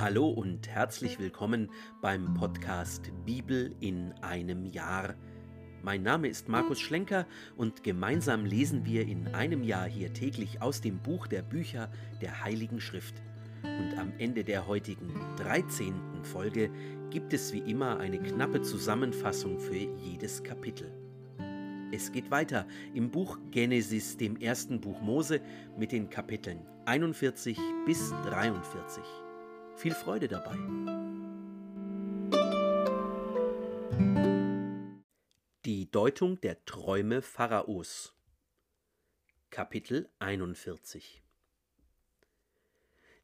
Hallo und herzlich willkommen beim Podcast Bibel in einem Jahr. Mein Name ist Markus Schlenker und gemeinsam lesen wir in einem Jahr hier täglich aus dem Buch der Bücher der Heiligen Schrift. Und am Ende der heutigen 13. Folge gibt es wie immer eine knappe Zusammenfassung für jedes Kapitel. Es geht weiter im Buch Genesis, dem ersten Buch Mose, mit den Kapiteln 41 bis 43. Viel Freude dabei. Die Deutung der Träume Pharaos Kapitel 41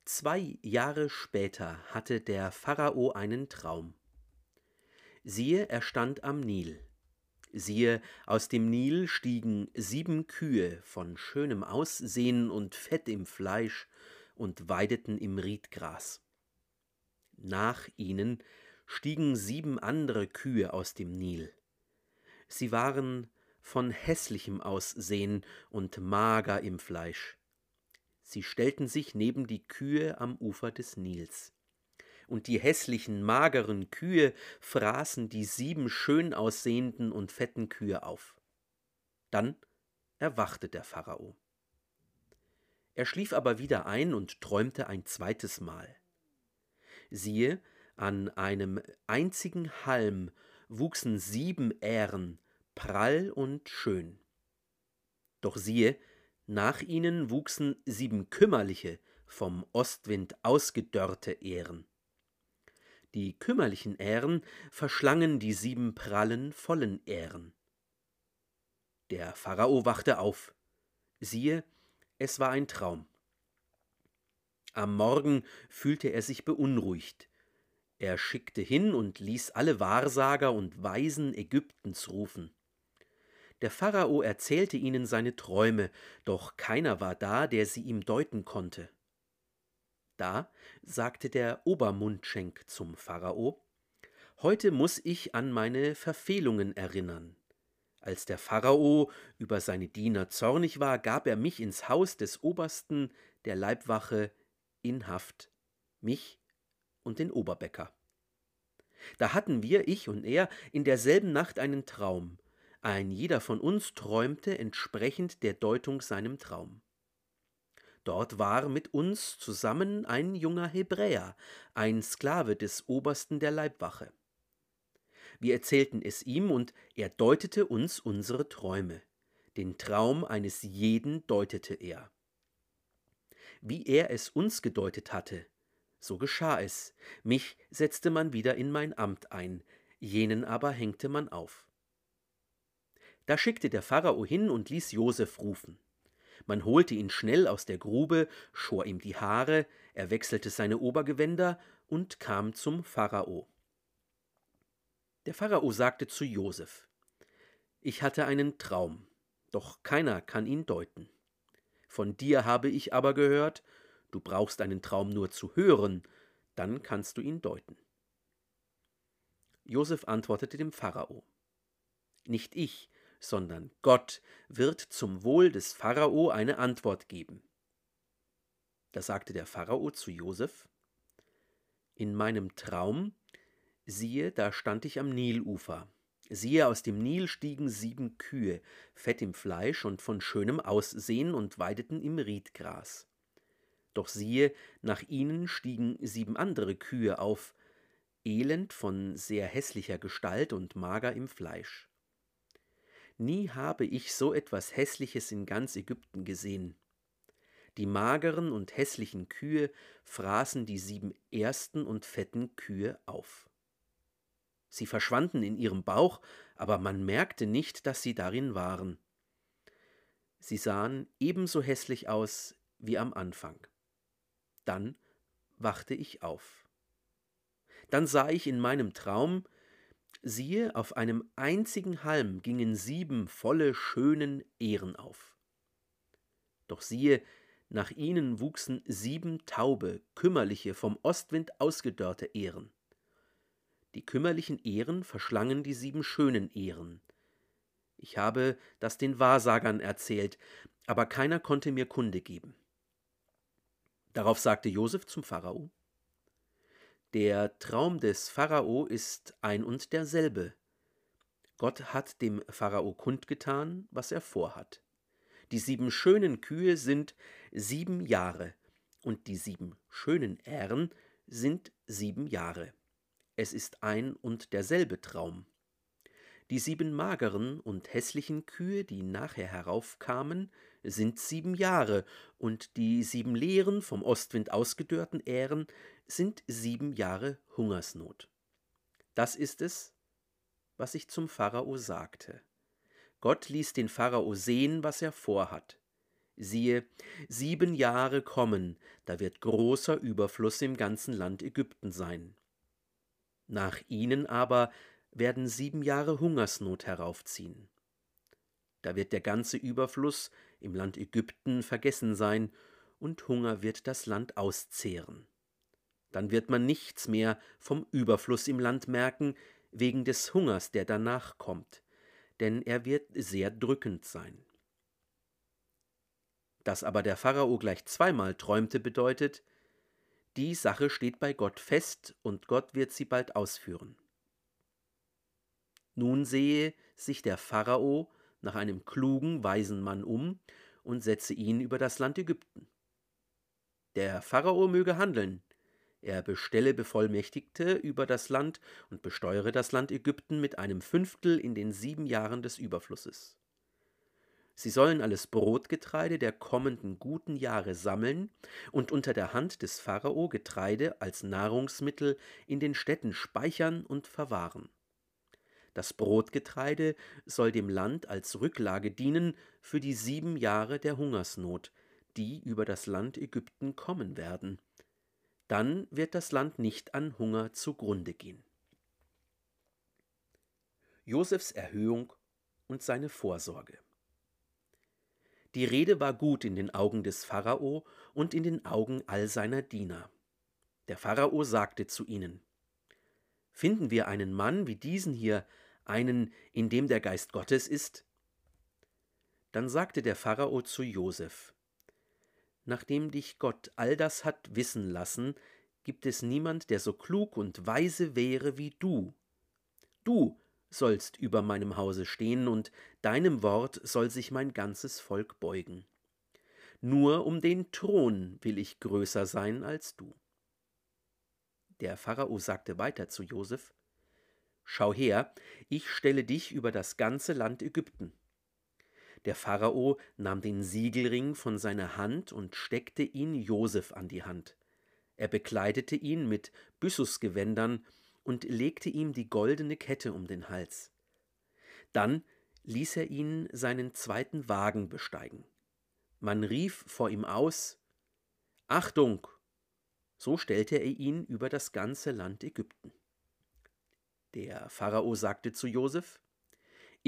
Zwei Jahre später hatte der Pharao einen Traum. Siehe, er stand am Nil. Siehe, aus dem Nil stiegen sieben Kühe von schönem Aussehen und Fett im Fleisch und weideten im Riedgras. Nach ihnen stiegen sieben andere Kühe aus dem Nil. Sie waren von hässlichem Aussehen und mager im Fleisch. Sie stellten sich neben die Kühe am Ufer des Nils und die hässlichen, mageren Kühe fraßen die sieben schön aussehenden und fetten Kühe auf. Dann erwachte der Pharao. Er schlief aber wieder ein und träumte ein zweites Mal. Siehe, an einem einzigen Halm wuchsen sieben Ähren, prall und schön. Doch siehe, nach ihnen wuchsen sieben kümmerliche, vom Ostwind ausgedörrte Ähren. Die kümmerlichen Ähren verschlangen die sieben prallen, vollen Ähren. Der Pharao wachte auf. Siehe, es war ein Traum. Am Morgen fühlte er sich beunruhigt. Er schickte hin und ließ alle Wahrsager und Weisen Ägyptens rufen. Der Pharao erzählte ihnen seine Träume, doch keiner war da, der sie ihm deuten konnte. Da sagte der Obermundschenk zum Pharao, Heute muss ich an meine Verfehlungen erinnern. Als der Pharao über seine Diener zornig war, gab er mich ins Haus des Obersten der Leibwache in Haft, mich und den Oberbäcker. Da hatten wir, ich und er, in derselben Nacht einen Traum. Ein jeder von uns träumte entsprechend der Deutung seinem Traum. Dort war mit uns zusammen ein junger Hebräer, ein Sklave des Obersten der Leibwache. Wir erzählten es ihm, und er deutete uns unsere Träume. Den Traum eines jeden deutete er. Wie er es uns gedeutet hatte, so geschah es. Mich setzte man wieder in mein Amt ein, jenen aber hängte man auf. Da schickte der Pharao hin und ließ Josef rufen. Man holte ihn schnell aus der Grube, schor ihm die Haare, er wechselte seine Obergewänder und kam zum Pharao. Der Pharao sagte zu Josef: Ich hatte einen Traum, doch keiner kann ihn deuten. Von dir habe ich aber gehört, du brauchst einen Traum nur zu hören, dann kannst du ihn deuten. Josef antwortete dem Pharao: Nicht ich, sondern Gott wird zum Wohl des Pharao eine Antwort geben. Da sagte der Pharao zu Josef: In meinem Traum, siehe, da stand ich am Nilufer. Siehe, aus dem Nil stiegen sieben Kühe, fett im Fleisch und von schönem Aussehen und weideten im Riedgras. Doch siehe, nach ihnen stiegen sieben andere Kühe auf, elend von sehr hässlicher Gestalt und mager im Fleisch. Nie habe ich so etwas Hässliches in ganz Ägypten gesehen. Die mageren und hässlichen Kühe fraßen die sieben ersten und fetten Kühe auf. Sie verschwanden in ihrem Bauch, aber man merkte nicht, dass sie darin waren. Sie sahen ebenso hässlich aus wie am Anfang. Dann wachte ich auf. Dann sah ich in meinem Traum, Siehe, auf einem einzigen Halm gingen sieben volle schönen Ähren auf. Doch siehe, nach ihnen wuchsen sieben taube, kümmerliche, vom Ostwind ausgedörrte Ähren. Die kümmerlichen Ähren verschlangen die sieben schönen Ähren. Ich habe das den Wahrsagern erzählt, aber keiner konnte mir Kunde geben. Darauf sagte Josef zum Pharao: Der Traum des Pharao ist ein und derselbe. Gott hat dem Pharao kundgetan, was er vorhat. Die sieben schönen Kühe sind sieben Jahre, und die sieben schönen Ähren sind sieben Jahre. Es ist ein und derselbe Traum. Die sieben mageren und hässlichen Kühe, die nachher heraufkamen, sind sieben Jahre, und die sieben leeren, vom Ostwind ausgedörrten Ähren sind sieben Jahre Hungersnot. Das ist es, was ich zum Pharao sagte. Gott ließ den Pharao sehen, was er vorhat. Siehe, sieben Jahre kommen, da wird großer Überfluss im ganzen Land Ägypten sein. Nach ihnen aber werden sieben Jahre Hungersnot heraufziehen. Da wird der ganze Überfluss im Land Ägypten vergessen sein, und Hunger wird das Land auszehren. Dann wird man nichts mehr vom Überfluss im Land merken, wegen des Hungers, der danach kommt, denn er wird sehr drückend sein. Dass aber der Pharao gleich zweimal träumte, bedeutet, die Sache steht bei Gott fest und Gott wird sie bald ausführen. Nun sehe sich der Pharao nach einem klugen, weisen Mann um und setze ihn über das Land Ägypten. Der Pharao möge handeln, er bestelle Bevollmächtigte über das Land und besteuere das Land Ägypten mit einem Fünftel in den sieben Jahren des Überflusses. Sie sollen alles Brotgetreide der kommenden guten Jahre sammeln und unter der Hand des Pharao Getreide als Nahrungsmittel in den Städten speichern und verwahren. Das Brotgetreide soll dem Land als Rücklage dienen für die sieben Jahre der Hungersnot, die über das Land Ägypten kommen werden dann wird das Land nicht an Hunger zugrunde gehen. Josefs Erhöhung und seine Vorsorge. Die Rede war gut in den Augen des Pharao und in den Augen all seiner Diener. Der Pharao sagte zu ihnen: Finden wir einen Mann wie diesen hier, einen, in dem der Geist Gottes ist? Dann sagte der Pharao zu Josef: nachdem dich Gott all das hat wissen lassen, gibt es niemand, der so klug und weise wäre wie du. Du sollst über meinem Hause stehen, und deinem Wort soll sich mein ganzes Volk beugen. Nur um den Thron will ich größer sein als du. Der Pharao sagte weiter zu Josef, Schau her, ich stelle dich über das ganze Land Ägypten. Der Pharao nahm den Siegelring von seiner Hand und steckte ihn Josef an die Hand. Er bekleidete ihn mit Byssusgewändern und legte ihm die goldene Kette um den Hals. Dann ließ er ihn seinen zweiten Wagen besteigen. Man rief vor ihm aus Achtung. So stellte er ihn über das ganze Land Ägypten. Der Pharao sagte zu Josef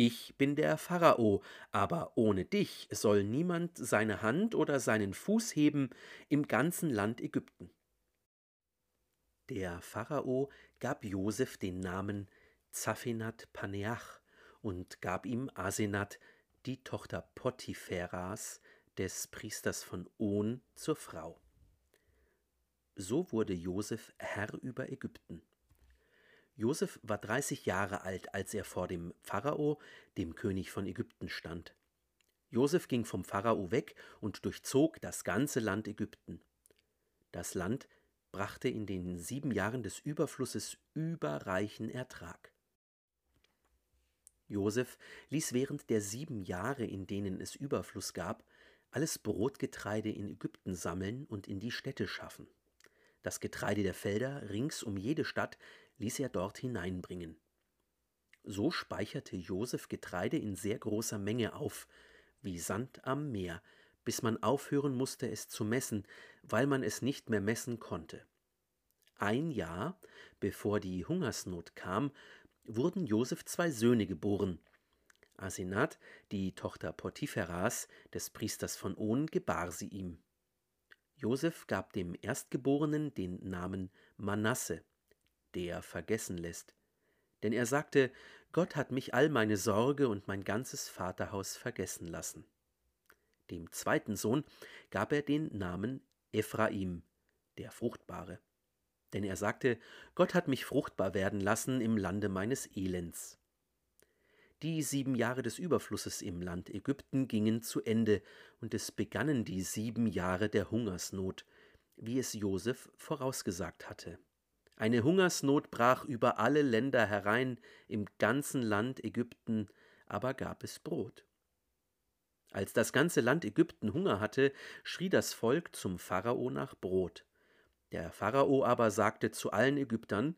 ich bin der Pharao, aber ohne dich soll niemand seine Hand oder seinen Fuß heben im ganzen Land Ägypten. Der Pharao gab Josef den Namen Zaphenat Paneach und gab ihm Asenat, die Tochter Potipheras, des Priesters von On, zur Frau. So wurde Josef Herr über Ägypten. Josef war 30 Jahre alt, als er vor dem Pharao, dem König von Ägypten, stand. Josef ging vom Pharao weg und durchzog das ganze Land Ägypten. Das Land brachte in den sieben Jahren des Überflusses überreichen Ertrag. Josef ließ während der sieben Jahre, in denen es Überfluss gab, alles Brotgetreide in Ägypten sammeln und in die Städte schaffen. Das Getreide der Felder rings um jede Stadt ließ er dort hineinbringen. So speicherte Josef Getreide in sehr großer Menge auf, wie Sand am Meer, bis man aufhören musste, es zu messen, weil man es nicht mehr messen konnte. Ein Jahr bevor die Hungersnot kam, wurden Josef zwei Söhne geboren. Asenat, die Tochter Potipheras, des Priesters von On, gebar sie ihm. Josef gab dem Erstgeborenen den Namen Manasse, der vergessen lässt. Denn er sagte, Gott hat mich all meine Sorge und mein ganzes Vaterhaus vergessen lassen. Dem zweiten Sohn gab er den Namen Ephraim, der Fruchtbare. Denn er sagte, Gott hat mich fruchtbar werden lassen im Lande meines Elends. Die sieben Jahre des Überflusses im Land Ägypten gingen zu Ende, und es begannen die sieben Jahre der Hungersnot, wie es Josef vorausgesagt hatte. Eine Hungersnot brach über alle Länder herein, im ganzen Land Ägypten aber gab es Brot. Als das ganze Land Ägypten Hunger hatte, schrie das Volk zum Pharao nach Brot. Der Pharao aber sagte zu allen Ägyptern,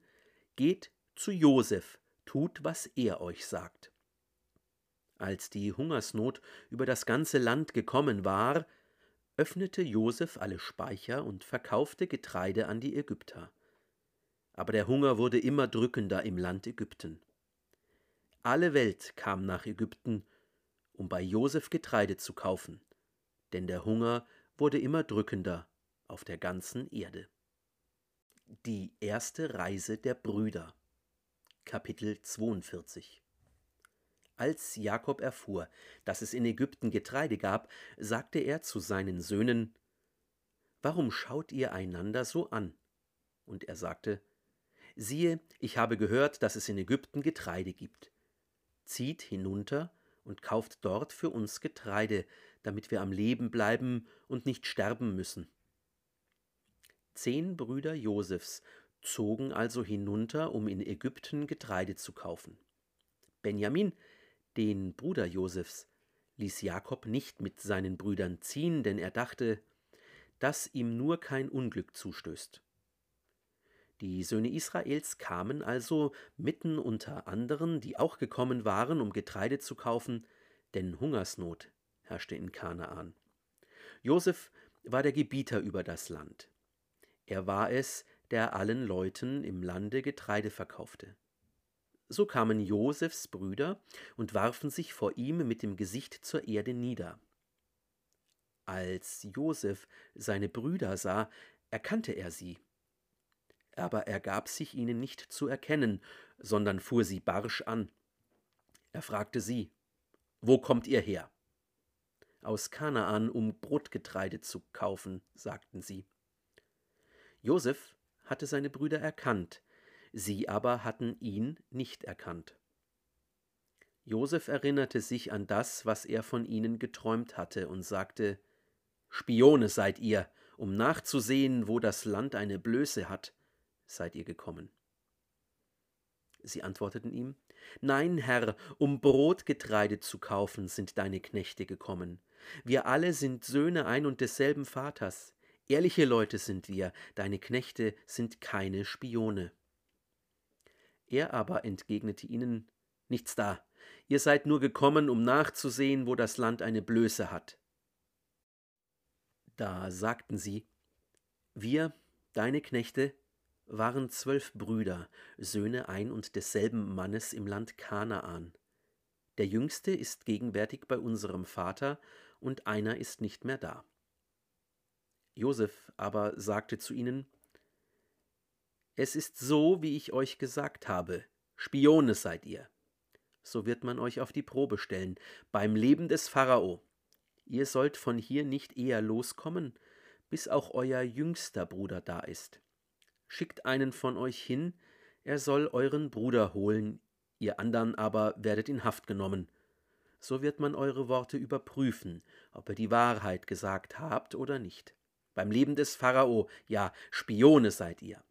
Geht zu Josef, tut, was er euch sagt. Als die Hungersnot über das ganze Land gekommen war, öffnete Josef alle Speicher und verkaufte Getreide an die Ägypter. Aber der Hunger wurde immer drückender im Land Ägypten. Alle Welt kam nach Ägypten, um bei Josef Getreide zu kaufen, denn der Hunger wurde immer drückender auf der ganzen Erde. Die erste Reise der Brüder Kapitel 42 Als Jakob erfuhr, dass es in Ägypten Getreide gab, sagte er zu seinen Söhnen Warum schaut ihr einander so an? Und er sagte Siehe, ich habe gehört, dass es in Ägypten Getreide gibt. Zieht hinunter und kauft dort für uns Getreide, damit wir am Leben bleiben und nicht sterben müssen. Zehn Brüder Josefs zogen also hinunter, um in Ägypten Getreide zu kaufen. Benjamin, den Bruder Josefs, ließ Jakob nicht mit seinen Brüdern ziehen, denn er dachte, dass ihm nur kein Unglück zustößt. Die Söhne Israels kamen also mitten unter anderen, die auch gekommen waren, um Getreide zu kaufen, denn Hungersnot herrschte in Kanaan. Josef war der Gebieter über das Land. Er war es, der allen Leuten im Lande Getreide verkaufte. So kamen Josefs Brüder und warfen sich vor ihm mit dem Gesicht zur Erde nieder. Als Josef seine Brüder sah, erkannte er sie. Aber er gab sich ihnen nicht zu erkennen, sondern fuhr sie barsch an. Er fragte sie, Wo kommt ihr her? Aus Kanaan, um Brotgetreide zu kaufen, sagten sie. Josef hatte seine Brüder erkannt, sie aber hatten ihn nicht erkannt. Josef erinnerte sich an das, was er von ihnen geträumt hatte, und sagte Spione seid ihr, um nachzusehen, wo das Land eine Blöße hat, seid ihr gekommen. Sie antworteten ihm Nein, Herr, um Brotgetreide zu kaufen sind deine Knechte gekommen. Wir alle sind Söhne ein und desselben Vaters. Ehrliche Leute sind wir, deine Knechte sind keine Spione. Er aber entgegnete ihnen Nichts da, ihr seid nur gekommen, um nachzusehen, wo das Land eine Blöße hat. Da sagten sie Wir, deine Knechte, waren zwölf Brüder, Söhne ein und desselben Mannes im Land Kanaan. Der jüngste ist gegenwärtig bei unserem Vater, und einer ist nicht mehr da. Josef aber sagte zu ihnen, Es ist so, wie ich euch gesagt habe, Spione seid ihr. So wird man euch auf die Probe stellen, beim Leben des Pharao. Ihr sollt von hier nicht eher loskommen, bis auch euer jüngster Bruder da ist. Schickt einen von euch hin, er soll euren Bruder holen, ihr andern aber werdet in Haft genommen. So wird man eure Worte überprüfen, ob ihr die Wahrheit gesagt habt oder nicht beim Leben des Pharao, ja, Spione seid ihr.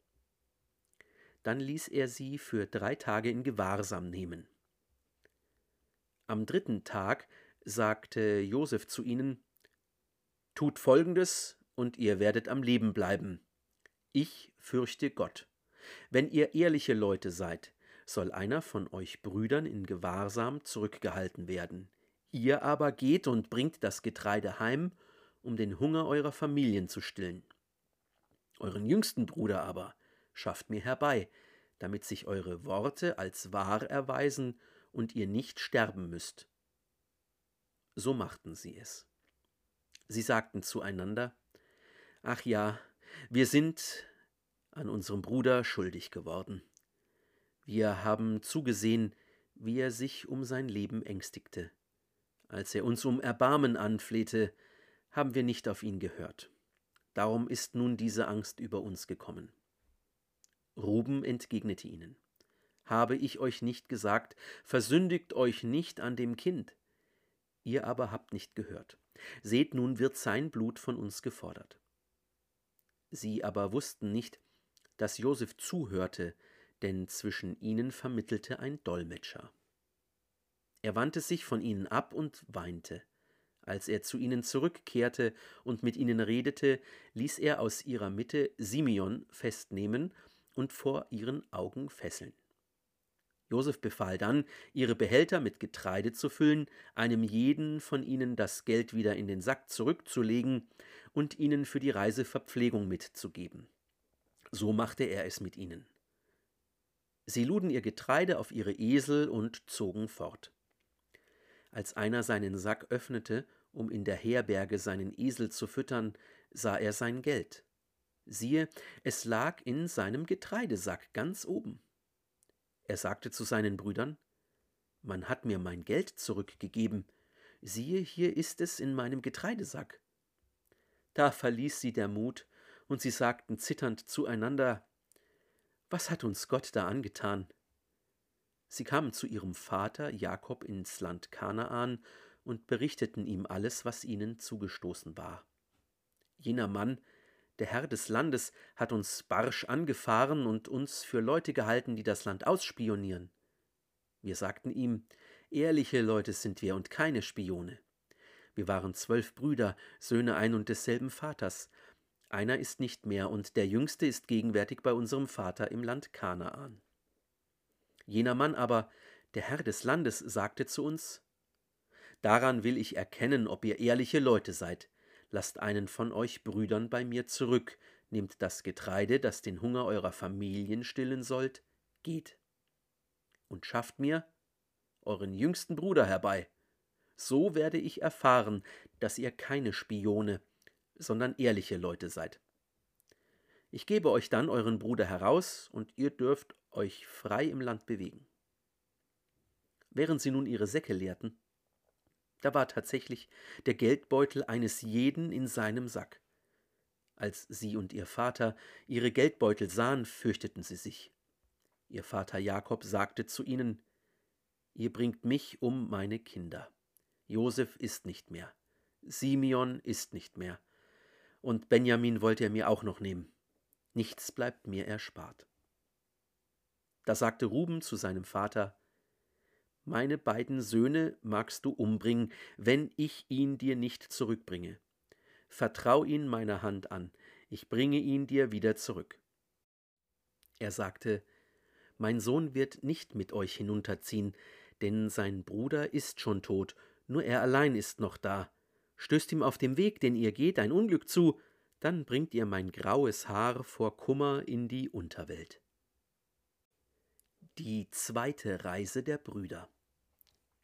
Dann ließ er sie für drei Tage in Gewahrsam nehmen. Am dritten Tag sagte Josef zu ihnen, Tut folgendes, und ihr werdet am Leben bleiben. Ich fürchte Gott. Wenn ihr ehrliche Leute seid, soll einer von euch Brüdern in Gewahrsam zurückgehalten werden. Ihr aber geht und bringt das Getreide heim um den Hunger eurer Familien zu stillen. Euren jüngsten Bruder aber schafft mir herbei, damit sich eure Worte als wahr erweisen und ihr nicht sterben müsst. So machten sie es. Sie sagten zueinander, Ach ja, wir sind an unserem Bruder schuldig geworden. Wir haben zugesehen, wie er sich um sein Leben ängstigte. Als er uns um Erbarmen anflehte, haben wir nicht auf ihn gehört. Darum ist nun diese Angst über uns gekommen. Ruben entgegnete ihnen. Habe ich euch nicht gesagt, versündigt euch nicht an dem Kind? Ihr aber habt nicht gehört. Seht, nun wird sein Blut von uns gefordert. Sie aber wussten nicht, dass Josef zuhörte, denn zwischen ihnen vermittelte ein Dolmetscher. Er wandte sich von ihnen ab und weinte. Als er zu ihnen zurückkehrte und mit ihnen redete, ließ er aus ihrer Mitte Simeon festnehmen und vor ihren Augen fesseln. Josef befahl dann, ihre Behälter mit Getreide zu füllen, einem jeden von ihnen das Geld wieder in den Sack zurückzulegen und ihnen für die Reise Verpflegung mitzugeben. So machte er es mit ihnen. Sie luden ihr Getreide auf ihre Esel und zogen fort. Als einer seinen Sack öffnete, um in der Herberge seinen Esel zu füttern, sah er sein Geld. Siehe, es lag in seinem Getreidesack ganz oben. Er sagte zu seinen Brüdern, Man hat mir mein Geld zurückgegeben, siehe, hier ist es in meinem Getreidesack. Da verließ sie der Mut, und sie sagten zitternd zueinander, Was hat uns Gott da angetan? Sie kamen zu ihrem Vater Jakob ins Land Kanaan und berichteten ihm alles, was ihnen zugestoßen war. Jener Mann, der Herr des Landes hat uns barsch angefahren und uns für Leute gehalten, die das Land ausspionieren. Wir sagten ihm, ehrliche Leute sind wir und keine Spione. Wir waren zwölf Brüder, Söhne ein und desselben Vaters. Einer ist nicht mehr, und der jüngste ist gegenwärtig bei unserem Vater im Land Kanaan. Jener Mann aber, der Herr des Landes, sagte zu uns, Daran will ich erkennen, ob ihr ehrliche Leute seid, lasst einen von euch Brüdern bei mir zurück, nehmt das Getreide, das den Hunger eurer Familien stillen sollt, geht. Und schafft mir euren jüngsten Bruder herbei. So werde ich erfahren, dass ihr keine Spione, sondern ehrliche Leute seid. Ich gebe euch dann euren Bruder heraus, und ihr dürft euch frei im Land bewegen. Während sie nun ihre Säcke leerten, da war tatsächlich der Geldbeutel eines jeden in seinem Sack. Als sie und ihr Vater ihre Geldbeutel sahen, fürchteten sie sich. Ihr Vater Jakob sagte zu ihnen, Ihr bringt mich um meine Kinder. Josef ist nicht mehr, Simeon ist nicht mehr, und Benjamin wollte er mir auch noch nehmen. Nichts bleibt mir erspart. Da sagte Ruben zu seinem Vater, meine beiden Söhne magst du umbringen, wenn ich ihn dir nicht zurückbringe. Vertrau ihn meiner Hand an, ich bringe ihn dir wieder zurück. Er sagte, Mein Sohn wird nicht mit euch hinunterziehen, denn sein Bruder ist schon tot, nur er allein ist noch da. Stößt ihm auf dem Weg, den ihr geht, ein Unglück zu, dann bringt ihr mein graues Haar vor Kummer in die Unterwelt. Die zweite Reise der Brüder.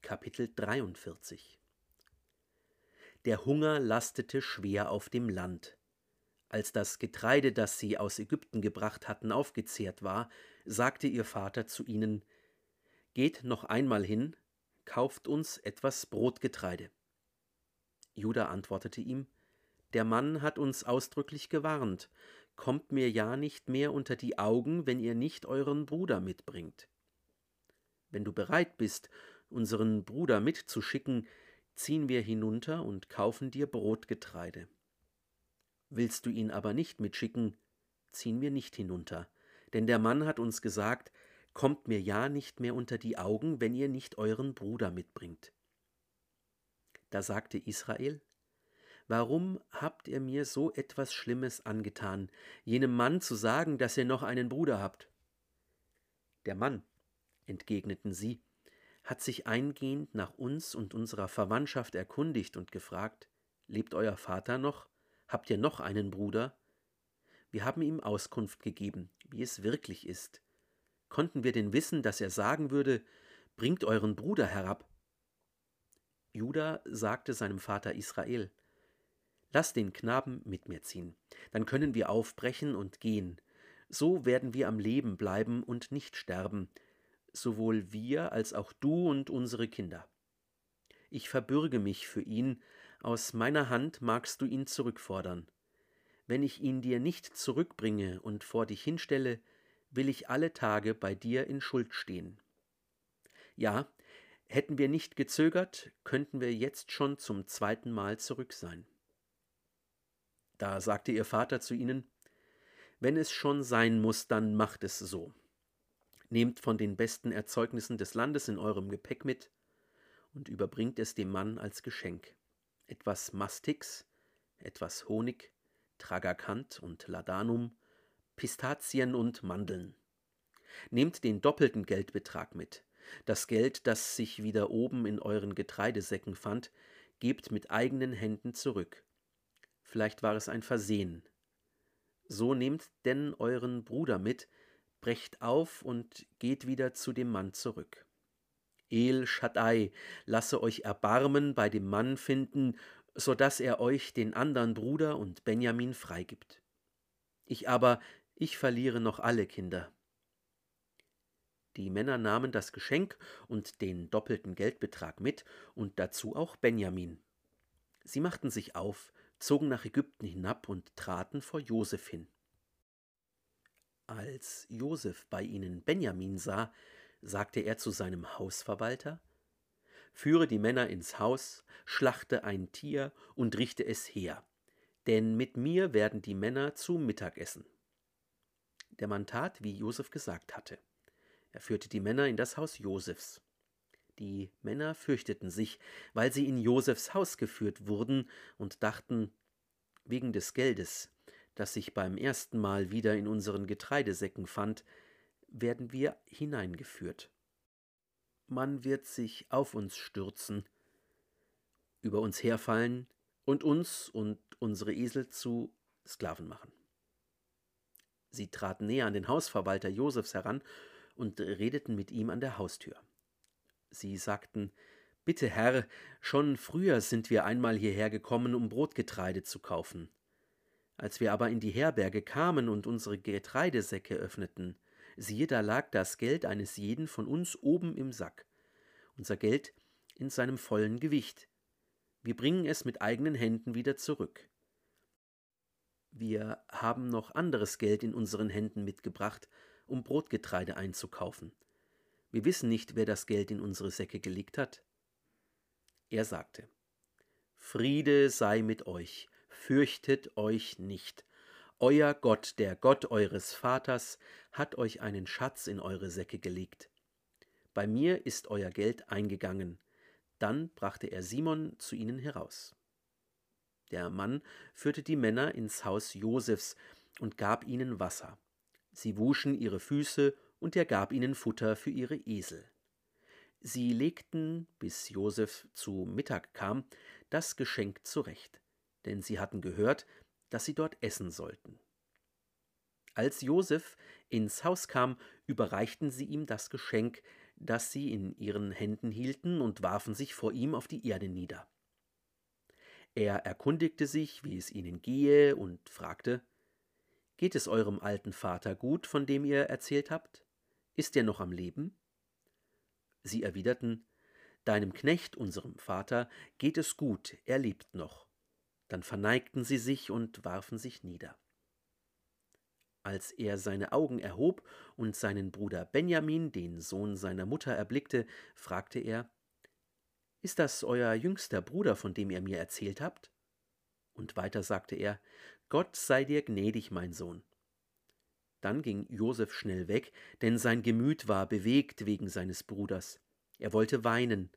Kapitel 43 Der Hunger lastete schwer auf dem Land. Als das Getreide, das sie aus Ägypten gebracht hatten, aufgezehrt war, sagte ihr Vater zu ihnen Geht noch einmal hin, kauft uns etwas Brotgetreide. Judah antwortete ihm Der Mann hat uns ausdrücklich gewarnt, kommt mir ja nicht mehr unter die Augen, wenn ihr nicht euren Bruder mitbringt. Wenn du bereit bist unseren Bruder mitzuschicken, ziehen wir hinunter und kaufen dir Brotgetreide. Willst du ihn aber nicht mitschicken, ziehen wir nicht hinunter, denn der Mann hat uns gesagt, kommt mir ja nicht mehr unter die Augen, wenn ihr nicht euren Bruder mitbringt. Da sagte Israel, Warum habt ihr mir so etwas Schlimmes angetan, jenem Mann zu sagen, dass ihr noch einen Bruder habt? Der Mann, entgegneten sie, hat sich eingehend nach uns und unserer Verwandtschaft erkundigt und gefragt, lebt euer Vater noch? Habt ihr noch einen Bruder? Wir haben ihm Auskunft gegeben, wie es wirklich ist. Konnten wir denn wissen, dass er sagen würde, bringt euren Bruder herab? Judah sagte seinem Vater Israel, Lass den Knaben mit mir ziehen, dann können wir aufbrechen und gehen. So werden wir am Leben bleiben und nicht sterben, sowohl wir als auch du und unsere Kinder. Ich verbürge mich für ihn, aus meiner Hand magst du ihn zurückfordern. Wenn ich ihn dir nicht zurückbringe und vor dich hinstelle, will ich alle Tage bei dir in Schuld stehen. Ja, hätten wir nicht gezögert, könnten wir jetzt schon zum zweiten Mal zurück sein. Da sagte ihr Vater zu ihnen, Wenn es schon sein muss, dann macht es so. Nehmt von den besten Erzeugnissen des Landes in eurem Gepäck mit und überbringt es dem Mann als Geschenk. Etwas Mastix, etwas Honig, Tragakant und Ladanum, Pistazien und Mandeln. Nehmt den doppelten Geldbetrag mit. Das Geld, das sich wieder oben in euren Getreidesäcken fand, gebt mit eigenen Händen zurück. Vielleicht war es ein Versehen. So nehmt denn euren Bruder mit, brecht auf und geht wieder zu dem Mann zurück. El Shaddai lasse euch Erbarmen bei dem Mann finden, so dass er euch den andern Bruder und Benjamin freigibt. Ich aber, ich verliere noch alle Kinder. Die Männer nahmen das Geschenk und den doppelten Geldbetrag mit und dazu auch Benjamin. Sie machten sich auf, zogen nach Ägypten hinab und traten vor Josef hin. Als Josef bei ihnen Benjamin sah, sagte er zu seinem Hausverwalter Führe die Männer ins Haus, schlachte ein Tier und richte es her, denn mit mir werden die Männer zu Mittag essen. Der Mann tat, wie Josef gesagt hatte. Er führte die Männer in das Haus Josefs. Die Männer fürchteten sich, weil sie in Josefs Haus geführt wurden und dachten, wegen des Geldes, das sich beim ersten Mal wieder in unseren Getreidesäcken fand, werden wir hineingeführt. Man wird sich auf uns stürzen, über uns herfallen und uns und unsere Esel zu Sklaven machen. Sie traten näher an den Hausverwalter Josefs heran und redeten mit ihm an der Haustür. Sie sagten, Bitte, Herr, schon früher sind wir einmal hierher gekommen, um Brotgetreide zu kaufen. Als wir aber in die Herberge kamen und unsere Getreidesäcke öffneten, siehe, da lag das Geld eines jeden von uns oben im Sack, unser Geld in seinem vollen Gewicht. Wir bringen es mit eigenen Händen wieder zurück. Wir haben noch anderes Geld in unseren Händen mitgebracht, um Brotgetreide einzukaufen. Wir wissen nicht, wer das Geld in unsere Säcke gelegt hat. Er sagte, Friede sei mit euch, fürchtet euch nicht. Euer Gott, der Gott eures Vaters, hat euch einen Schatz in eure Säcke gelegt. Bei mir ist euer Geld eingegangen. Dann brachte er Simon zu ihnen heraus. Der Mann führte die Männer ins Haus Josefs und gab ihnen Wasser. Sie wuschen ihre Füße, und er gab ihnen Futter für ihre Esel. Sie legten, bis Josef zu Mittag kam, das Geschenk zurecht denn sie hatten gehört, dass sie dort essen sollten. Als Josef ins Haus kam, überreichten sie ihm das Geschenk, das sie in ihren Händen hielten, und warfen sich vor ihm auf die Erde nieder. Er erkundigte sich, wie es ihnen gehe, und fragte Geht es eurem alten Vater gut, von dem ihr erzählt habt? Ist er noch am Leben? Sie erwiderten Deinem Knecht, unserem Vater, geht es gut, er lebt noch. Dann verneigten sie sich und warfen sich nieder. Als er seine Augen erhob und seinen Bruder Benjamin, den Sohn seiner Mutter, erblickte, fragte er Ist das euer jüngster Bruder, von dem ihr mir erzählt habt? Und weiter sagte er Gott sei dir gnädig, mein Sohn. Dann ging Josef schnell weg, denn sein Gemüt war bewegt wegen seines Bruders. Er wollte weinen,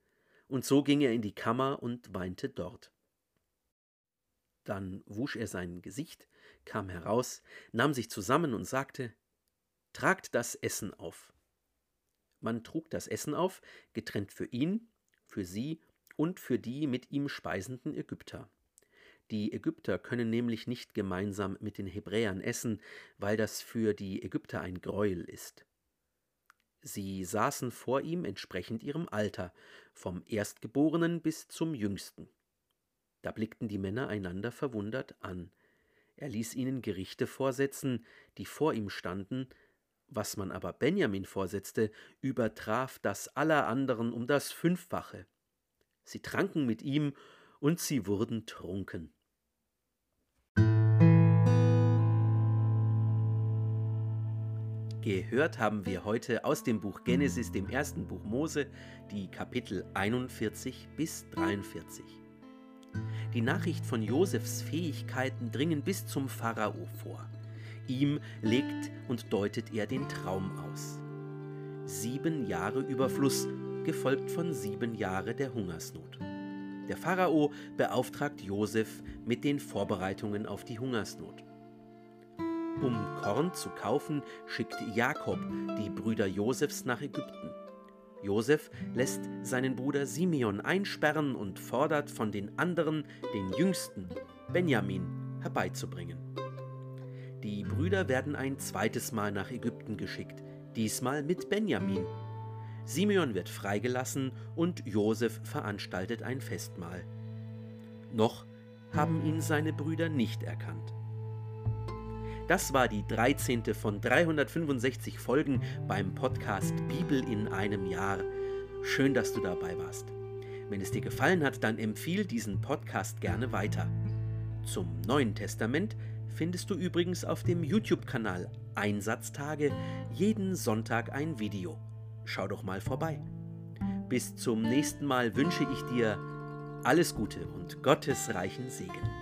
und so ging er in die Kammer und weinte dort. Dann wusch er sein Gesicht, kam heraus, nahm sich zusammen und sagte Tragt das Essen auf. Man trug das Essen auf, getrennt für ihn, für sie und für die mit ihm speisenden Ägypter. Die Ägypter können nämlich nicht gemeinsam mit den Hebräern essen, weil das für die Ägypter ein Greuel ist. Sie saßen vor ihm entsprechend ihrem Alter, vom Erstgeborenen bis zum Jüngsten. Da blickten die Männer einander verwundert an. Er ließ ihnen Gerichte vorsetzen, die vor ihm standen, was man aber Benjamin vorsetzte, übertraf das aller anderen um das Fünffache. Sie tranken mit ihm, und sie wurden trunken. Gehört haben wir heute aus dem Buch Genesis, dem ersten Buch Mose, die Kapitel 41 bis 43. Die Nachricht von Josefs Fähigkeiten dringen bis zum Pharao vor. Ihm legt und deutet er den Traum aus. Sieben Jahre Überfluss, gefolgt von sieben Jahre der Hungersnot. Der Pharao beauftragt Josef mit den Vorbereitungen auf die Hungersnot. Um Korn zu kaufen, schickt Jakob die Brüder Josefs nach Ägypten. Josef lässt seinen Bruder Simeon einsperren und fordert von den anderen den jüngsten, Benjamin, herbeizubringen. Die Brüder werden ein zweites Mal nach Ägypten geschickt, diesmal mit Benjamin. Simeon wird freigelassen und Josef veranstaltet ein Festmahl. Noch haben ihn seine Brüder nicht erkannt. Das war die 13. von 365 Folgen beim Podcast Bibel in einem Jahr. Schön, dass du dabei warst. Wenn es dir gefallen hat, dann empfiehl diesen Podcast gerne weiter. Zum Neuen Testament findest du übrigens auf dem YouTube-Kanal Einsatztage jeden Sonntag ein Video. Schau doch mal vorbei. Bis zum nächsten Mal wünsche ich dir alles Gute und Gottes reichen Segen.